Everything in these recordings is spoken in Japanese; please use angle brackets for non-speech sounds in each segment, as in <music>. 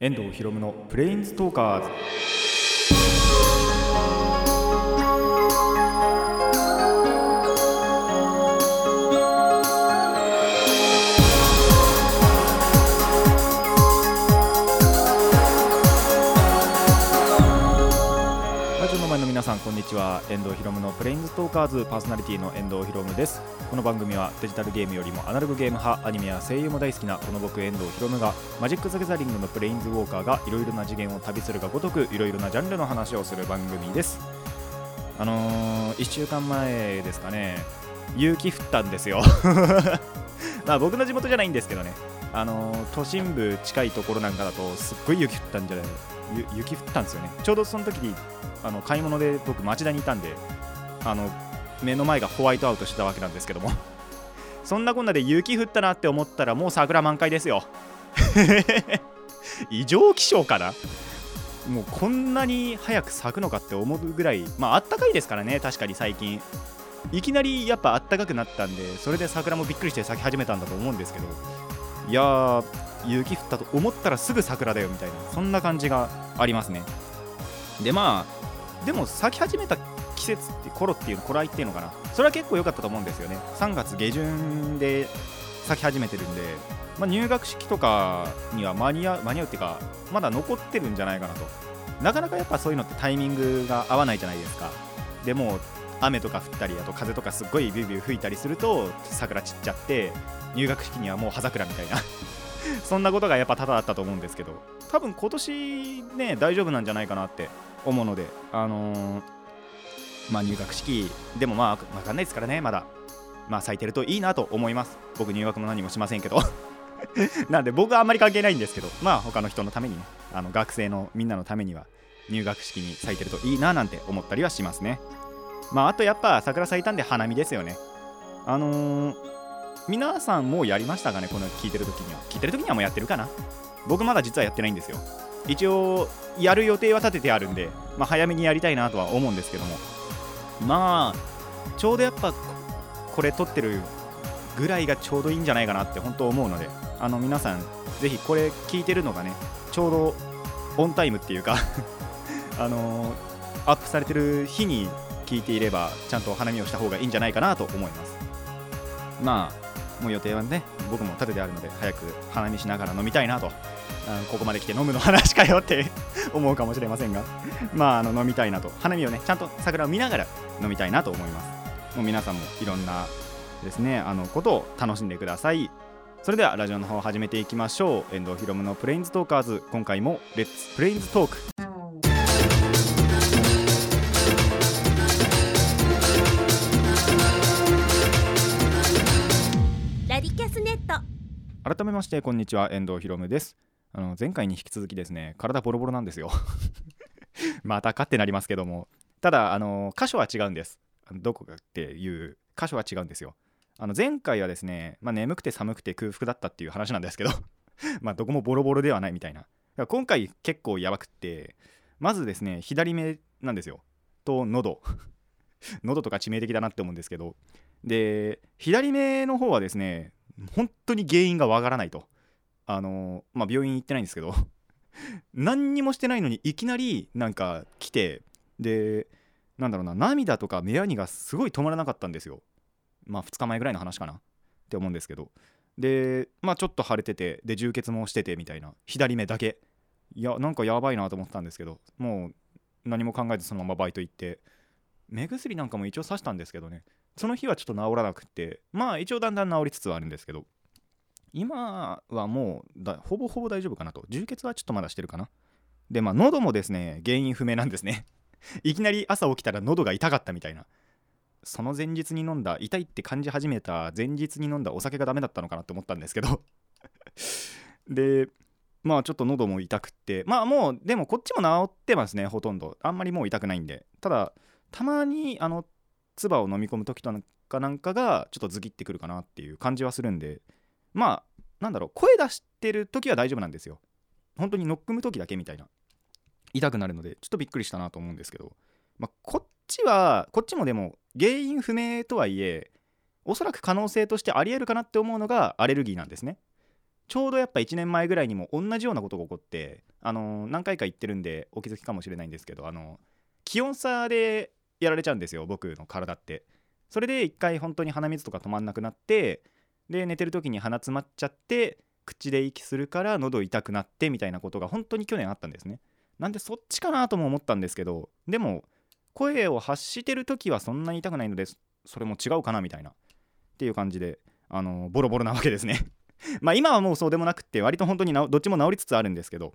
遠藤博のプレインストーカーズ。皆さんこんにちは。遠藤ひろむのプレインズトーカーズパーソナリティの遠藤ひろむです。この番組はデジタルゲームよりもアナログゲーム派アニメや声優も大好きなこの僕遠藤ひろむがマジック・ザ・ギャザリングのプレインズウォーカーがいろいろな次元を旅するがごとくいろいろなジャンルの話をする番組です。あのー、1週間前ですかね。雪降ったんですよ。<laughs> まあ僕の地元じゃないんですけどね。あのー都心部近いところなんかだとすっごい雪降ったんじゃない雪降ったんですよね。ちょうどその時にあの買い物で僕町田にいたんであの目の前がホワイトアウトしてたわけなんですけども。<laughs> そんなこんなで雪降ったなって思ったらもう桜満開ですよ。<laughs> 異常気象かな？もうこんなに早く咲くのかって思うぐらいまああったかいですからね確かに最近。いきなりやっぱあったかくなったんでそれで桜もびっくりして咲き始めたんだと思うんですけど。いやー雪降ったと思ったらすぐ桜だよみたいなそんな感じがありますね。でまあでも咲き始めた季節って頃っていうの頃合いっていうのかな。それは結構良かったと思うんですよね。3月下旬で咲き始めてるんで、まあ、入学式とかには間に合う間に合うっていうかまだ残ってるんじゃないかなと。なかなかやっぱそういうのってタイミングが合わないじゃないですか。でも雨とか降ったりあと風とかすっごいビュービュー吹いたりすると桜散っちゃって入学式にはもう葉桜みたいな。<laughs> そんなことがやっぱ多々あったと思うんですけど多分今年ね大丈夫なんじゃないかなって思うのであのーまあ入学式でもまあ分かんないですからねまだ。まあ咲いてるといいなと思います。僕入学も何もしませんけど。<laughs> なんで僕はあんまり関係ないんですけどまあ他の人のためにねあの学生のみんなのためには入学式に咲いてるといいななんて思ったりはしますね。まああとやっぱ桜咲いたんで花見ですよね。あのー皆さんもうやりましたかねこの聞いてる時には。聞いてる時にはもうやってるかな。僕まだ実はやってないんですよ。一応やる予定は立ててあるんで、まあ、早めにやりたいなとは思うんですけども。まあちょうどやっぱこれ撮ってるぐらいがちょうどいいんじゃないかなって本当思うのであの皆さんぜひこれ聞いてるのがねちょうどオンタイムっていうか <laughs> あのーアップされてる日に聞いていればちゃんと花見をした方がいいんじゃないかなと思います。まあもう予定はね僕も立ててあるので早く花見しながら飲みたいなとあここまで来て飲むの話かよって思うかもしれませんが <laughs> まああの飲みたいなと。花見をねちゃんと桜を見ながら飲みたいなと思います。もう皆さんもいろんなですねあのことを楽しんでください。それではラジオの方を始めていきましょう。遠藤ひろむのプレインズトーカーズ今回もレッツプレインズトーク改めましてこんにちは。遠藤ひろむです。あの前回に引き続きですね体ボロボロなんですよ。<laughs> またかってなりますけども。ただあの箇所は違うんです。どこかっていう箇所は違うんですよ。あの前回はですね、まあ、眠くて寒くて空腹だったっていう話なんですけど。<laughs> まあどこもボロボロではないみたいな。今回結構やばくってまずですね左目なんですよ。と喉。<laughs> 喉とか致命的だなって思うんですけど。で左目の方はですね本当に原因がわからないと。あのまあ病院行ってないんですけど。<laughs> 何にもしてないのにいきなりなんか来てでなんだろうな涙とか目やにがすごい止まらなかったんですよ。まあ2日前ぐらいの話かな。って思うんですけど。でまあちょっと腫れててで充血もしててみたいな。左目だけ。いやなんかやばいなと思ってたんですけど。もう何も考えずそのままバイト行って。目薬なんかも一応刺したんですけどね。その日はちょっと治らなくてまあ一応だんだん治りつつはあるんですけど今はもうだほぼほぼ大丈夫かなと。充血はちょっとまだしてるかな。でまあ喉もですね原因不明なんですね。<laughs> いきなり朝起きたら喉が痛かったみたいな。その前日に飲んだ痛いって感じ始めた前日に飲んだお酒がダメだったのかなって思ったんですけど。<laughs> でまあちょっと喉も痛くって。まあもうでもこっちも治ってますねほとんど。あんまりもう痛くないんで。ただたまにあの唾を飲み込む時とかなんかがちょっとズキってくるかなっていう感じはするんでまあなんだろう声出してる時は大丈夫なんですよ本当にノックむ時だけみたいな痛くなるのでちょっとびっくりしたなと思うんですけど、まあ、こっちはこっちもでも原因不明とはいえおそらく可能性としてありえるかなって思うのがアレルギーなんですねちょうどやっぱ1年前ぐらいにも同じようなことが起こってあの何回か言ってるんでお気づきかもしれないんですけどあの気温差でやられちゃうんですよ僕の体って。それで一回本当に鼻水とか止まんなくなってで寝てる時に鼻詰まっちゃって口で息するから喉痛くなってみたいなことが本当に去年あったんですね。なんでそっちかなとも思ったんですけどでも声を発してる時はそんなに痛くないのでそれも違うかなみたいな。っていう感じであのボロボロなわけですね。<laughs> まあ今はもうそうでもなくって割と本当にどっちも治りつつあるんですけど。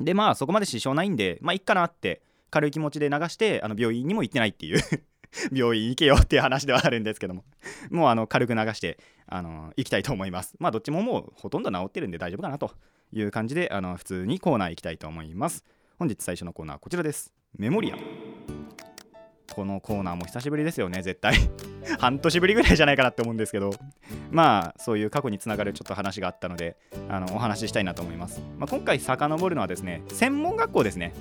でまあそこまで支障ないんでまあいっかなって軽い気持ちで流してあの病院にも行ってないっていう <laughs> 病院行けよっていう話ではあるんですけども。もうあの軽く流してあの行きたいと思います。まあどっちももうほとんど治ってるんで大丈夫かなという感じであの普通にコーナー行きたいと思います。本日最初のコーナーはこちらです。メモリア。このコーナーも久しぶりですよね絶対。<laughs> 半年ぶりぐらいじゃないかなって思うんですけど。まあそういう過去につながるちょっと話があったのであのお話ししたいなと思います、まあ、今回遡るのはですね専門学校ですね。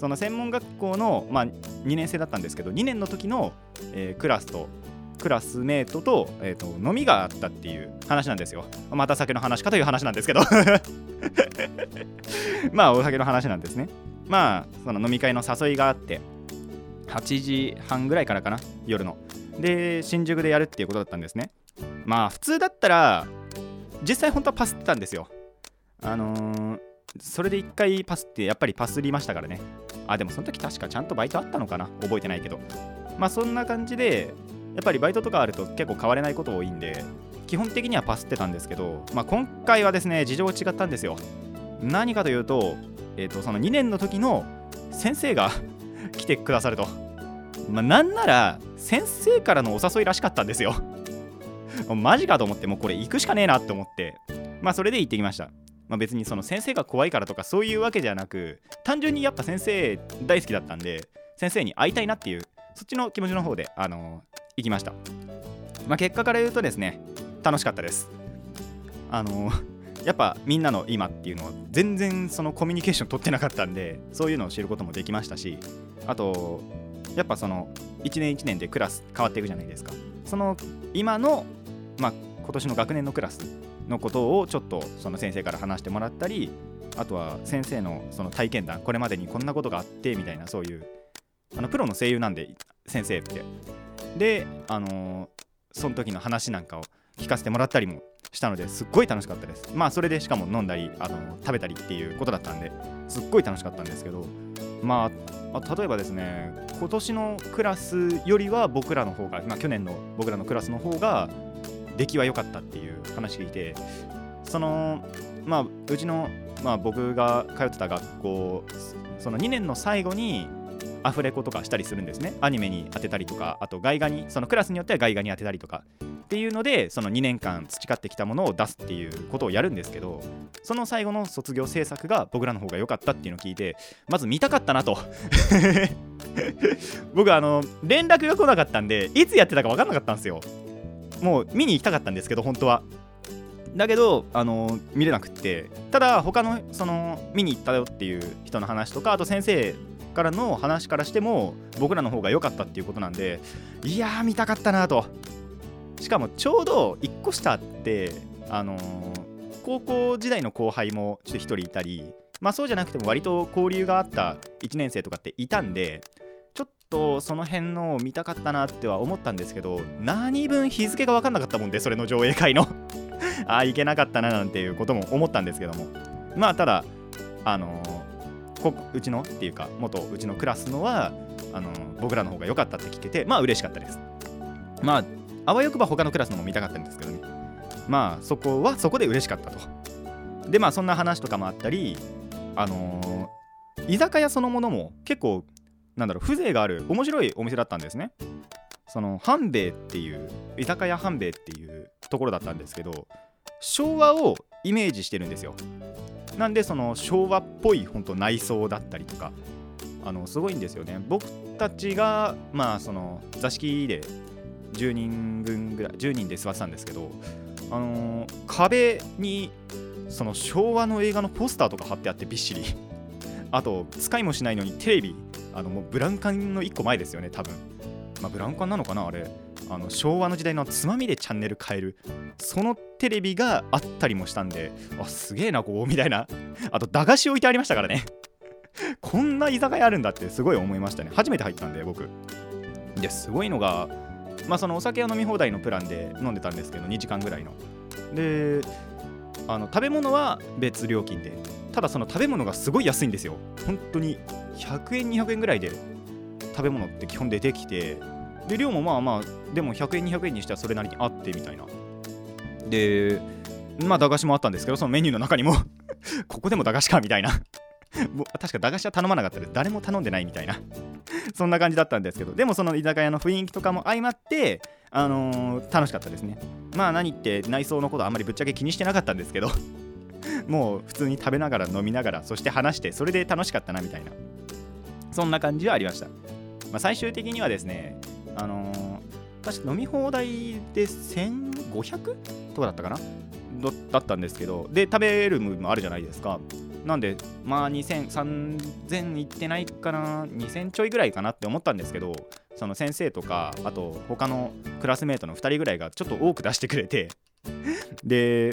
その専門学校の、まあ、2年生だったんですけど2年の時の、えー、クラスとクラスメートと,、えーと、飲みがあったっていう話なんですよ。また酒の話かという話なんですけど。<laughs> まあお酒の話なんですね。まあその飲み会の誘いがあって8時半ぐらいからかな夜の。で新宿でやるっていうことだったんですね。まあ普通だったら実際本当はパスってたんですよ。あのー、それで1回パスってやっぱりパスりましたからね。あでもその時確かちゃんとバイトあったのかな？覚えてないけど。まあそんな感じでやっぱりバイトとかあると結構変われないこと多いんで基本的にはパスってたんですけど、まあ、今回はですね事情が違ったんですよ。何かというと,、えーと、その2年の時の先生が <laughs> 来てくださると、まあ、なんなら先生からのお誘いらしかったんですよ。マジかと思ってもうこれ行くしかねえなって思って。まあそれで行ってきました。まあ、別にその先生が怖いからとかそういうわけじゃなく単純にやっぱ先生大好きだったんで先生に会いたいなっていうそっちの気持ちの方で、あのー、行きました、まあ、結果から言うとですね楽しかったです。あのー、やっぱみんなの今っていうのは全然そのコミュニケーション取ってなかったんでそういうのを知ることもできましたしあとやっぱその1年1年でクラス変わっていくじゃないですか。その今のまあ今年の学年のクラスのことをちょっとその先生から話してもらったりあとは先生のその体験談これまでにこんなことがあってみたいなそういうあのプロの声優なんで先生って。であの、その時の話なんかを聞かせてもらったりもしたのですっごい楽しかったです。まあそれでしかも飲んだりあの食べたりっていうことだったんですっごい楽しかったんですけどまあ例えばですね今年のクラスよりは僕らの方が、まあ、去年の僕らのクラスの方が出来は良かったっていう話聞いてそのまあうちの、まあ、僕が通ってた学校その2年の最後にアフレコとかしたりするんですね。アニメに当てたりとかあと外画にそのクラスによっては外画に当てたりとかっていうのでその2年間培ってきたものを出すっていうことをやるんですけどその最後の卒業制作が僕らの方が良かったっていうのを聞いてまず見たかったなと。<laughs> 僕あの連絡が来なかったんでいつやってたか分かんなかったんですよ。もう見に行きたかったんですけど本当は。だけどあの見れなくって。ただ他のその見に行ったよっていう人の話とかあと先生からの話からしても僕らの方が良かったっていうことなんでいやー見たかったなと。しかもちょうど1個下ってあのー、高校時代の後輩もちょっと1人いたりまあそうじゃなくても割と交流があった1年生とかっていたんでとその辺のを見たかったなっては思ったんですけど何分日付が分かんなかったもんでそれの上映会の。<laughs> ああいけなかったななんていうことも思ったんですけども。まあただあのこうちのっていうか元うちのクラスのはあの僕らの方が良かったって聞けてまあ嬉しかったです。まああわよくば他のクラスのも見たかったんですけどね。まあそこはそこで嬉しかったと。でまあそんな話とかもあったりあのー、居酒屋そのものも結構なんだろう風情がある面白いお店だったんですね。その半兵衛っていう居酒屋半兵衛っていうところだったんですけど昭和をイメージしてるんですよ。なんでその昭和っぽい本当内装だったりとかあのすごいんですよね。僕たちがまあその座敷で10人分ぐらい10人で座ってたんですけどあのー、壁にその昭和の映画のポスターとか貼ってあってびっしり。あと使いもしないのにテレビあのもうブランカンの1個前ですよね多分。まあ、ブラウン管なのかなあれ。あの昭和の時代のつまみでチャンネル変えるそのテレビがあったりもしたんであすげえなここみたいな。あと駄菓子置いてありましたからね。<laughs> こんな居酒屋あるんだってすごい思いましたね。初めて入ったんで僕。ですごいのがまあそのお酒は飲み放題のプランで飲んでたんですけど2時間ぐらいの。であの食べ物は別料金でただその食べ物がすごい安いんですよ。本当に100円200円ぐらいで食べ物って基本出てきてで量もまあまあでも100円200円にしてはそれなりにあってみたいな。でまあ駄菓子もあったんですけどそのメニューの中にも <laughs> ここでも駄菓子かみたいな。もう確か駄菓子は頼まなかったで誰も頼んでないみたいな。そんな感じだったんですけど。でもその居酒屋の雰囲気とかも相まってあのー楽しかったですね。まあ何って内装のことあんまりぶっちゃけ気にしてなかったんですけど <laughs> もう普通に食べながら飲みながらそして話してそれで楽しかったなみたいな。そんな感じはありました、まあ、最終的にはですねあのー確か飲み放題で1500とかだったかな？だったんですけどで食べる部分もあるじゃないですか。なんでまあ2000 3000いってないかな？2000ちょいぐらいかなって思ったんですけどその先生とかあと他のクラスメートの2人ぐらいがちょっと多く出してくれて <laughs> で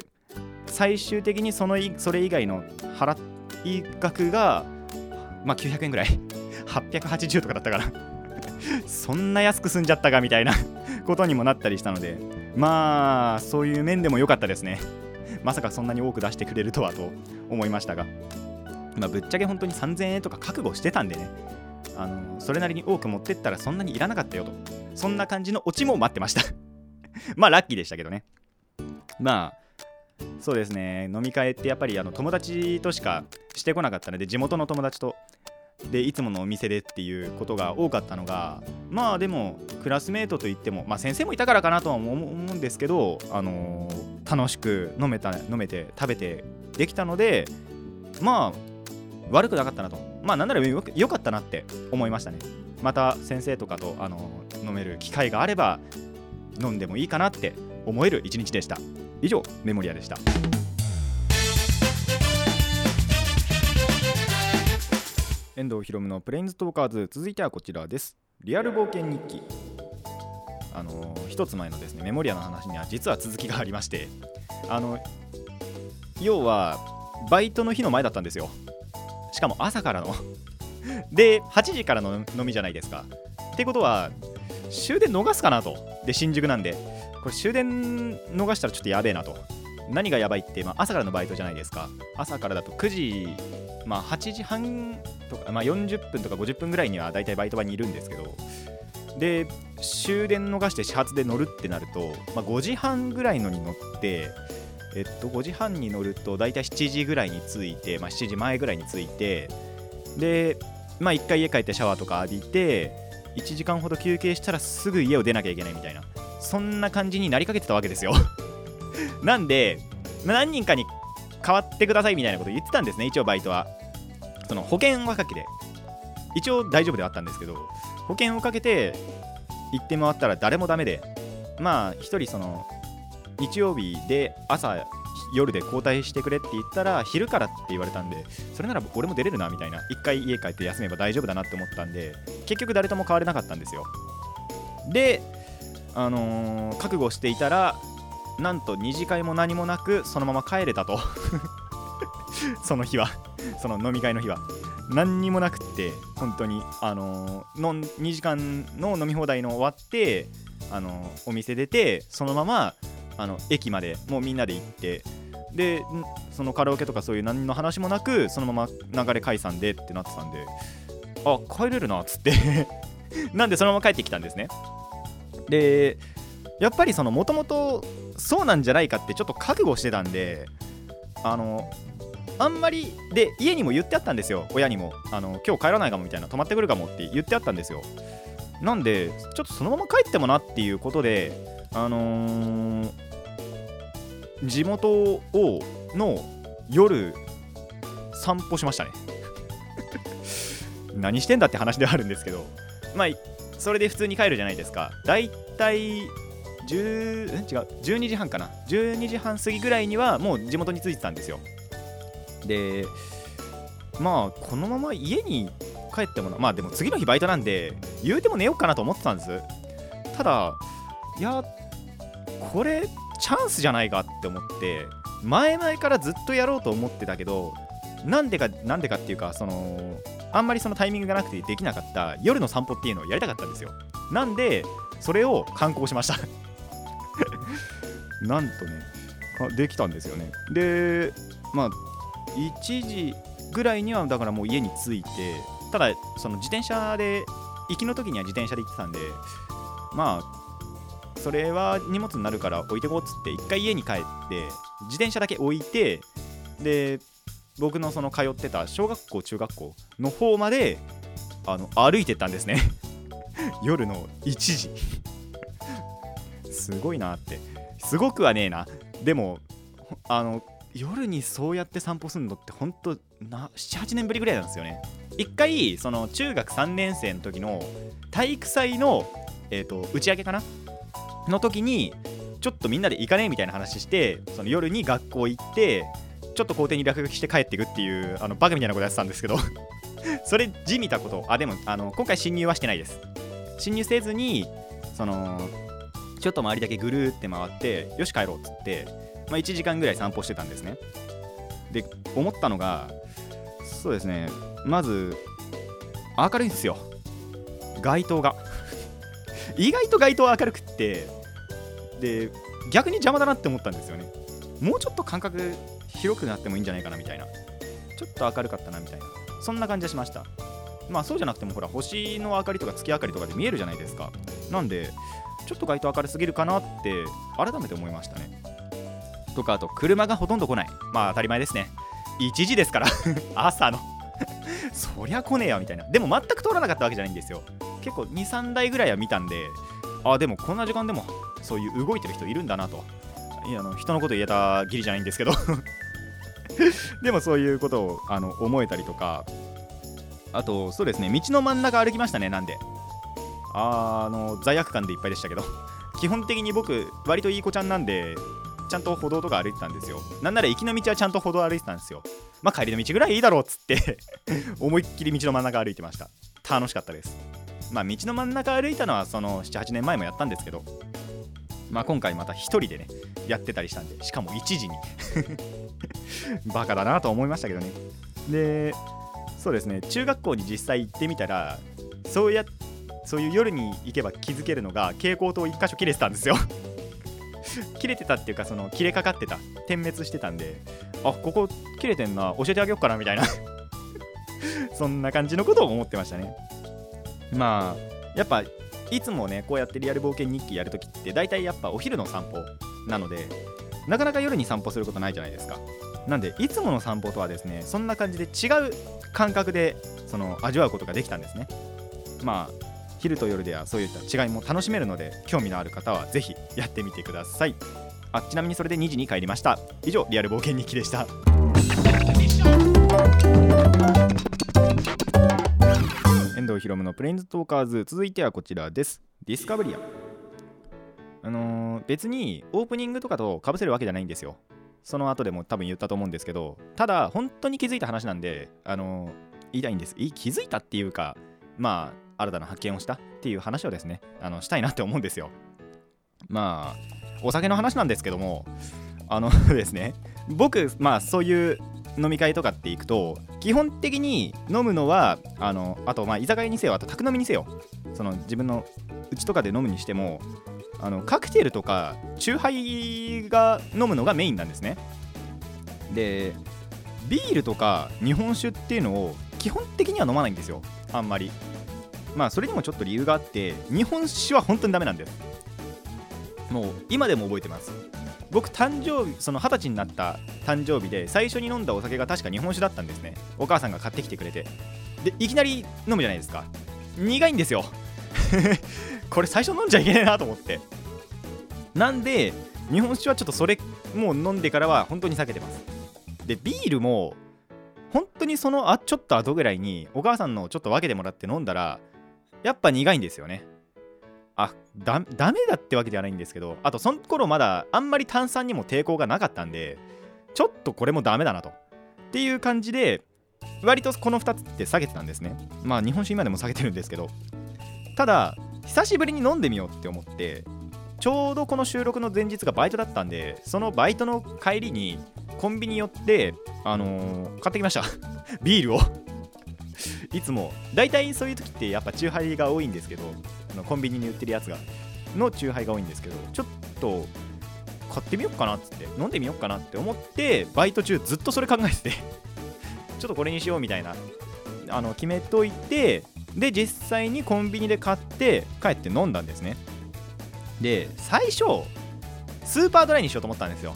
最終的にそのそれ以外の払い額がまあ900円ぐらい。<laughs> 880とかだったから <laughs> そんな安く済んじゃったかみたいなことにもなったりしたのでまあそういう面でも良かったですね。まさかそんなに多く出してくれるとはと思いましたが、まあ、ぶっちゃけ本当に3000円とか覚悟してたんでね。あのそれなりに多く持ってったらそんなにいらなかったよと。そんな感じのオチも待ってました。<laughs> まあラッキーでしたけどね。まあそうですね。飲み会ってやっぱりあの友達としかしてこなかったので地元の友達と。でいつものお店でっていうことが多かったのがまあでもクラスメートといってもまあ先生もいたからかなとは思うんですけどあのー楽しく飲めた飲めて食べてできたのでまあ悪くなかったなと。まあなんならよよかったなって思いましたね。また先生とかとあの飲める機会があれば飲んでもいいかなって思える一日でした。以上メモリアでした。遠藤ひろむのプレインズトーカーズ続いてはこちらです。リアル冒険日記。あの一つ前のですねメモリアの話には実は続きがありましてあの要はバイトの日の前だったんですよ。しかも朝からの。<laughs> で8時からの飲みじゃないですか。ってことは終電逃すかなと。で新宿なんで。これ終電逃したらちょっとやべえなと。何がやばいって、まあ、朝からのバイトじゃないですか。朝からだと9時まあ8時半とか、まあ、40分とか50分ぐらいには大体バイト場にいるんですけど。で終電逃して始発で乗るってなると、まあ、5時半ぐらいのに乗ってえっと5時半に乗ると大体7時ぐらいに着いて、まあ、7時前ぐらいに着いてでまあ1回家帰ってシャワーとか浴びて1時間ほど休憩したらすぐ家を出なきゃいけないみたいなそんな感じになりかけてたわけですよ。<laughs> なんで、ま何人かに変わってくださいみたいなこと言ってたんですね一応バイトは。その保険はかけて。一応大丈夫ではあったんですけど保険をかけて行って回ったら誰もダメでまあ一人その日曜日で朝夜で交代してくれって言ったら昼からって言われたんでそれなら俺も出れるなみたいな。一回家帰って休めば大丈夫だなって思ったんで結局誰とも変われなかったんですよ。であのー覚悟していたらなんと二次会も何もなくそのまま帰れたと。<laughs> その日は。その飲み会の日は。何にもなくって本当にあのーの2時間の飲み放題の終わってあのーお店出てそのままあの駅までもうみんなで行ってでそのカラオケとかそういう何の話もなくそのまま流れ解散でってなってたんであ帰れるなっつって <laughs> なんでそのまま帰ってきたんですね。でやっぱりそのもともとそうなんじゃないかってちょっと覚悟してたんであのあんまりで家にも言ってあったんですよ。親にも。あの今日帰らないかもみたいな泊まってくるかもって言ってあったんですよ。なんでちょっとそのまま帰ってもなっていうことであのー地元をの夜散歩しましたね。<laughs> 何してんだって話ではあるんですけどまあそれで普通に帰るじゃないですか。だいたい10違う12時半かな。12時半過ぎぐらいにはもう地元に着いてたんですよ。でまあこのまま家に帰ってもまあでも次の日バイトなんで言うても寝ようかなと思ってたんです。ただいやこれチャンスじゃないかって思って前々からずっとやろうと思ってたけどなんでかなんでかっていうかそのあんまりそのタイミングがなくてできなかった夜の散歩っていうのをやりたかったんですよ。なんでそれを観光しました。<laughs> なんとねできたんですよね。でまあ1時ぐらいにはだからもう家に着いてただその自転車で行きの時には自転車で行ってたんでまあそれは荷物になるから置いてこうっつって一回家に帰って自転車だけ置いてで僕のその通ってた小学校中学校の方まであの歩いてったんですね。<laughs> 夜の1時。すごいなって。すごくはねえな。でもあの夜にそうやって散歩するのってほんと78年ぶりぐらいなんですよね。一回その中学3年生の時の体育祭の、えーと、打ち上げかなの時にちょっとみんなで行かねえみたいな話してその夜に学校行ってちょっと校庭に落書きして帰っていくっていうあのバカみたいなことやってたんですけど <laughs> それ地味たこと。あでもあの今回侵入はしてないです。侵入せずにそのちょっと周りだけぐるーって回ってよし帰ろうっつって、まあ、1時間ぐらい散歩してたんですね。で思ったのがそうですね。まず明るいんですよ。街灯が。意外と街灯は明るくってで逆に邪魔だなって思ったんですよね。もうちょっと間隔広くなってもいいんじゃないかなみたいな。ちょっと明るかったなみたいな。そんな感じがしました。まあそうじゃなくてもほら星の明かりとか月明かりとかで見えるじゃないですか。なんでちょっと街灯明るすぎるかなって改めて思いましたね。とかあと車がほとんど来ない。まあ当たり前ですね。1時ですから。<laughs> 朝の。<laughs> そりゃ来ねえよみたいな。でも全く通らなかったわけじゃないんですよ。結構23台ぐらいは見たんであでもこんな時間でもそういう動いてる人いるんだなと。いやあの人のこと言えた義理じゃないんですけど。<laughs> でもそういうことをあの思えたりとか。あとそうですね道の真ん中歩きましたねなんで。あの罪悪感でいっぱいでしたけど。基本的に僕割といい子ちゃんなんでちゃんと歩道とか歩いてたんですよ。なんなら行きの道はちゃんと歩道歩いてたんですよ。まあ帰りの道ぐらいいいだろうっつって <laughs> 思いっきり道の真ん中歩いてました。楽しかったです。まあ道の真ん中歩いたのはその78年前もやったんですけど。まあ今回また1人でねやってたりしたんでしかも1時に。<laughs> バカだなと思いましたけどね。でそうですね。中学校に実際行ってみたらそうやそういう夜に行けば気づけるのが蛍光灯1箇所切れてたんですよ。<laughs> 切れてたっていうかその切れかかってた。点滅してたんであここ切れてんな。教えてあげようかなみたいな。<laughs> そんな感じのことを思ってましたね。まあやっぱいつもねこうやってリアル冒険日記やるときって大体やっぱお昼の散歩なのでなかなか夜に散歩することないじゃないですか。なんでいつもの散歩とはですねそんな感じで違う感覚でその味わうことができたんですね。まあ昼と夜ではそういった違いも楽しめるので興味のある方はぜひやってみてください。あちなみにそれで2時に帰りました。以上リアル冒険日記でした。遠藤ひろむのプレインズトーカーズ。続いてはこちらです。ディスカブリア。あのー、別にオープニングとかとかぶせるわけじゃないんですよ。その後でも多分言ったと思うんですけどただ本当に気づいた話なんであのー、言いたいんです。気づいたっていうかまあ新たな発見をしたっていう話をですねあのしたいなって思うんですよ。まあお酒の話なんですけどもあの <laughs> ですね。僕まあそういう飲み会とかって行くと基本的に飲むのはあのあとまあ居酒屋にせよあと宅飲みにせよ。その自分のうちとかで飲むにしてもあのカクテルとかチューハイが飲むのがメインなんですね。でビールとか日本酒っていうのを基本的には飲まないんですよ。あんまり。まあそれにもちょっと理由があって日本酒は本当にダメなんですもう今でも覚えてます。僕誕生日その二十歳になった誕生日で最初に飲んだお酒が確か日本酒だったんですね。お母さんが買ってきてくれて。でいきなり飲むじゃないですか。苦いんですよ。<laughs> これ最初飲んじゃいけないなと思って。なんで日本酒はちょっとそれもう飲んでからは本当に避けてます。でビールも本当にそのあちょっと後ぐらいにお母さんのちょっと分けてもらって飲んだらやっぱ苦いんですよね。あだダメだってわけではないんですけどあとその頃まだあんまり炭酸にも抵抗がなかったんでちょっとこれもダメだなと。っていう感じで割とこの2つって下げてたんですね。まあ日本酒今でも下げてるんですけど。ただ久しぶりに飲んでみようって思ってちょうどこの収録の前日がバイトだったんでそのバイトの帰りにコンビニ寄ってあのー買ってきました。<laughs> ビールを。いつも。大体そういう時ってやっぱチューハイが多いんですけどのコンビニに売ってるやつがのチューハイが多いんですけどちょっと買ってみようかなっつって飲んでみようかなって思ってバイト中ずっとそれ考えてて <laughs> ちょっとこれにしようみたいなあの決めといてで実際にコンビニで買って帰って飲んだんですね。で最初スーパードライにしようと思ったんですよ。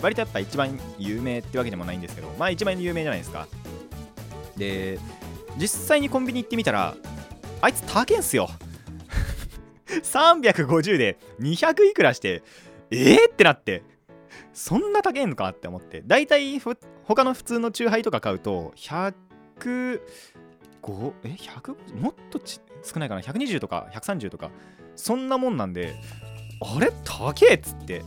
割とやっぱ一番有名ってわけでもないんですけどまあ一番有名じゃないですか。で実際にコンビニ行ってみたらあいつ高えんすよ。350で200いくらしてえー、ってなって。そんな高えのかって思って。大体ふ他の普通のチューハイとか買うと100 5え100もっとち少ないかな？120とか130とか。そんなもんなんであれ？高えっつって。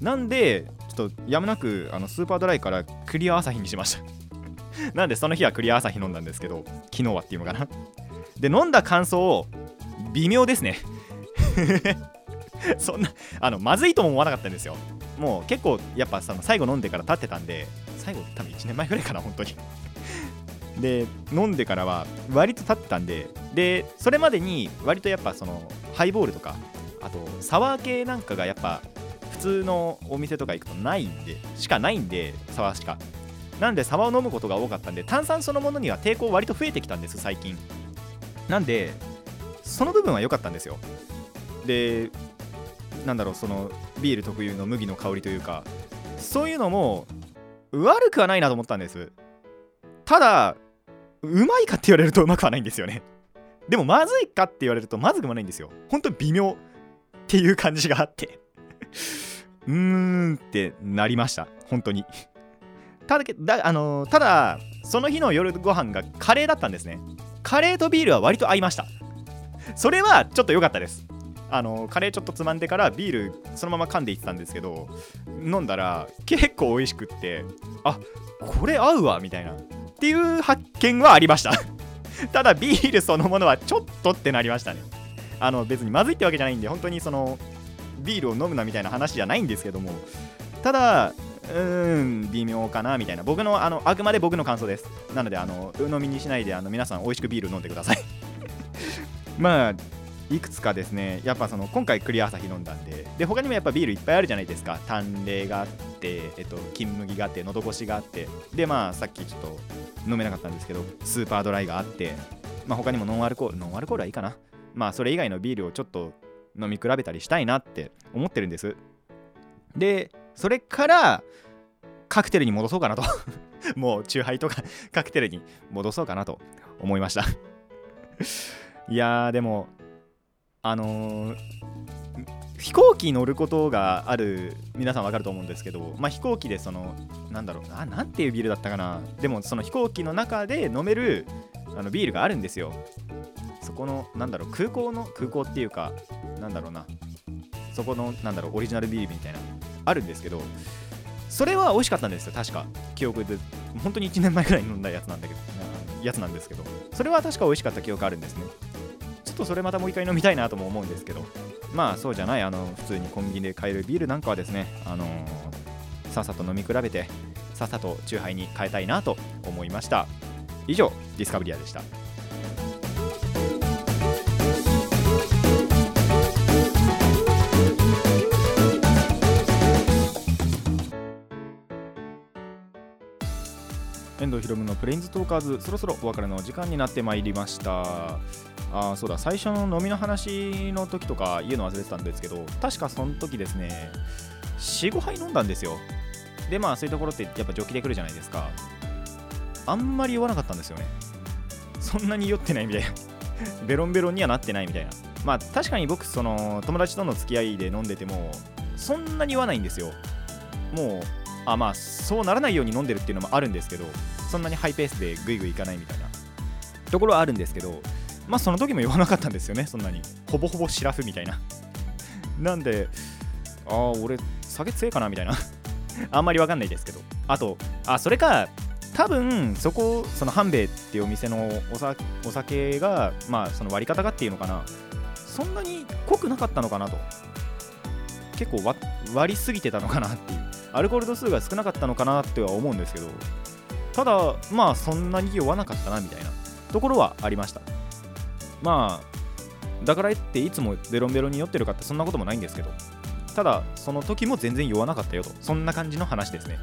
なんでちょっとやむなくあのスーパードライからクリア朝日にしました。<laughs> なんでその日はクリア朝日飲んだんですけど昨日はっていうのかな。で飲んだ感想を微妙ですね。<laughs> そんなあのまずいとも思わなかったんですよ。もう結構やっぱその最後飲んでから経ってたんで最後多分1年前ぐらいかな本当に。<laughs> で飲んでからは割と経ってたんででそれまでに割とやっぱそのハイボールとかあとサワー系なんかがやっぱ普通のお店とか行くとないんでしかないんでサワーしか。なんでサワーを飲むことが多かったんで炭酸そのものには抵抗割と増えてきたんです最近。なんでその部分は良かったんですよ。でなんだろうそのビール特有の麦の香りというかそういうのも悪くはないなと思ったんです。ただうまいかって言われるとうまくはないんですよね。でもまずいかって言われるとまずくもないんですよ。本当に微妙っていう感じがあって。うーんってなりました。本当に。ただだあのただその日の夜ご飯がカレーだったんですね。カレーとビールは割と合いました。それはちょっと良かったです。あのカレーちょっとつまんでからビールそのまま噛んでいってたんですけど飲んだら結構美味しくってあこれ合うわみたいなっていう発見はありました。<laughs> ただビールそのものはちょっとってなりましたね。あの別にまずいってわけじゃないんで本当にそのビールを飲むなみたいな話じゃないんですけどもただうーん微妙かなみたいな。僕のあのあくまで僕の感想です。なのであの鵜呑みにしないであの皆さん美味しくビール飲んでください。<laughs> まあいくつかですねやっぱその今回クリア朝日飲んだんでで他にもやっぱビールいっぱいあるじゃないですか。淡麗があって、えっと、金麦があって喉越しがあって。でまあさっきちょっと飲めなかったんですけどスーパードライがあってまあ他にもノンアルコールノンアルコールはいいかな。まあそれ以外のビールをちょっと飲み比べたりしたいなって思ってるんです。でそれからカクテルに戻そうかなと。<laughs> もうチューハイとかカクテルに戻そうかなと思いました。いやーでもあのー飛行機に乗ることがある皆さんわかると思うんですけど、まあ、飛行機でそのなんだろうななんていうビールだったかな。でもその飛行機の中で飲めるあのビールがあるんですよ。そこのなんだろう空港の空港っていうかなんだろうな。そこのなんだろうオリジナルビールみたいなあるんですけどそれは美味しかったんですよ確か。記憶で。本当に1年前ぐらいに飲んだやつなんだけどやつなんですけど。それは確か美味しかった記憶あるんですね。っとそれまたもう一回飲みたいなとも思うんですけど。まあそうじゃないあの普通にコンビニで買えるビールなんかはですねあのーさっさと飲み比べてさっさとチューハイに変えたいなと思いました。以上ディスカブリアでした。遠藤ひろむのプレインズトーカーズそろそろお別れの時間になってまいりました。あそうだ。最初の飲みの話の時とか言うの忘れてたんですけど確かその時ですね45杯飲んだんですよ。でまあそういうところってやっぱジョッキで来るじゃないですか。あんまり酔わなかったんですよね。そんなに酔ってないみたいな。<laughs> ベロンベロンにはなってないみたいな。まあ確かに僕その友達との付き合いで飲んでてもそんなに酔わないんですよ。もうあまあそうならないように飲んでるっていうのもあるんですけどそんなにハイペースでグイグイいかないみたいなところはあるんですけどまあその時も言わなかったんですよね。そんなに。ほぼほぼシラフみたいな。<laughs> なんでああ俺酒強いかなみたいな。<laughs> あんまりわかんないですけど。あとあそれか多分そこその半兵衛っていうお店のお酒がまあその割り方がっていうのかな。そんなに濃くなかったのかなと。結構割割りすぎてたのかなっていう。アルコール度数が少なかったのかなっては思うんですけど。ただまあそんなに酔わなかったなみたいなところはありました。まあだからっていつもベロンベロンに酔ってるかってそんなこともないんですけどただその時も全然酔わなかったよと。そんな感じの話ですね。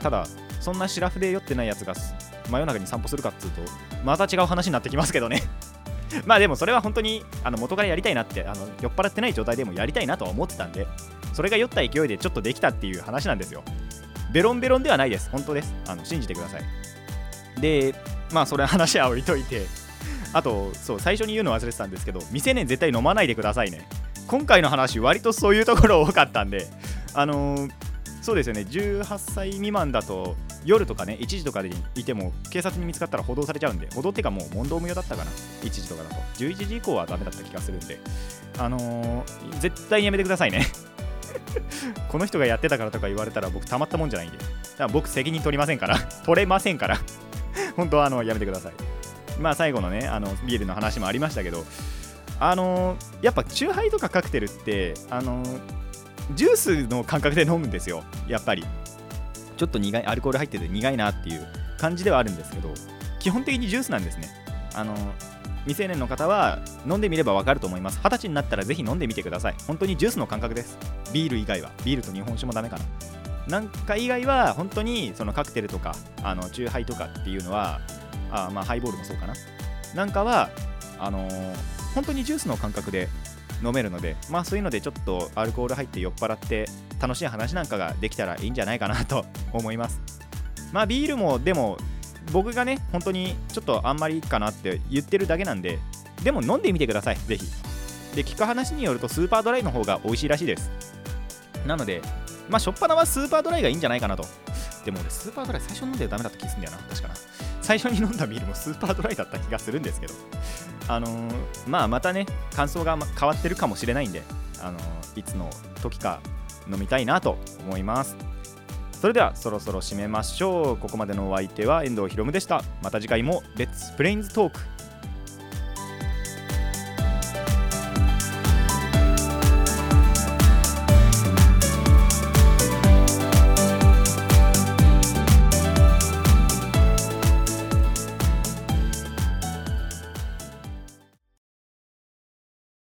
ただそんなシラフで酔ってないやつが真夜中に散歩するかっつうとまた違う話になってきますけどね。<laughs> まあでもそれは本当にあの元からやりたいなってあの酔っ払ってない状態でもやりたいなとは思ってたんでそれが酔った勢いでちょっとできたっていう話なんですよ。ベロンベロンではないです。本当です。あの信じてください。でまあそれ話は置いといてあとそう最初に言うの忘れてたんですけど未成年絶対飲まないでくださいね。今回の話割とそういうところ多かったんであのーそうですよね。18歳未満だと夜とかね1時とかでいても警察に見つかったら補導されちゃうんで補導ってかもう問答無用だったかな。1時とかだと。11時以降はダメだった気がするんで。あのー絶対やめてくださいね。<laughs> この人がやってたからとか言われたら僕たまったもんじゃないんで。だから僕責任取りませんから。取れませんから。本当はあのやめてください。まあ最後のねあのビールの話もありましたけどあのやっぱチューハイとかカクテルってあのジュースの感覚で飲むんですよ。やっぱり。ちょっと苦いアルコール入ってて苦いなっていう感じではあるんですけど基本的にジュースなんですね。あの未成年の方は飲んでみればわかると思います。二十歳になったらぜひ飲んでみてください。本当にジュースの感覚です。ビール以外は。ビールと日本酒もダメかな。なんか以外は本当にそのカクテルとかあのチューハイとかっていうのはあまあハイボールもそうかな。なんかはあのー本当にジュースの感覚で飲めるのでまあそういうのでちょっとアルコール入って酔っ払って楽しい話なんかができたらいいんじゃないかなと思います。まあビールもでも僕がね本当にちょっとあんまりいいかなって言ってるだけなんででも飲んでみてくださいぜひ。で聞く話によるとスーパードライの方が美味しいらしいです。なのでまあ初っ端はスーパードライがいいんじゃないかなと。でも俺スーパードライ最初飲んでダメだった気するんだよな確かな。最初に飲んだビールもスーパードライだった気がするんですけど。あのーまあまたね感想が変わってるかもしれないんで、あのーいつの時か飲みたいなと思います。それではそろそろ締めましょう。ここまでのお相手は遠藤ひろむでした。また次回もレッツプレインズトーク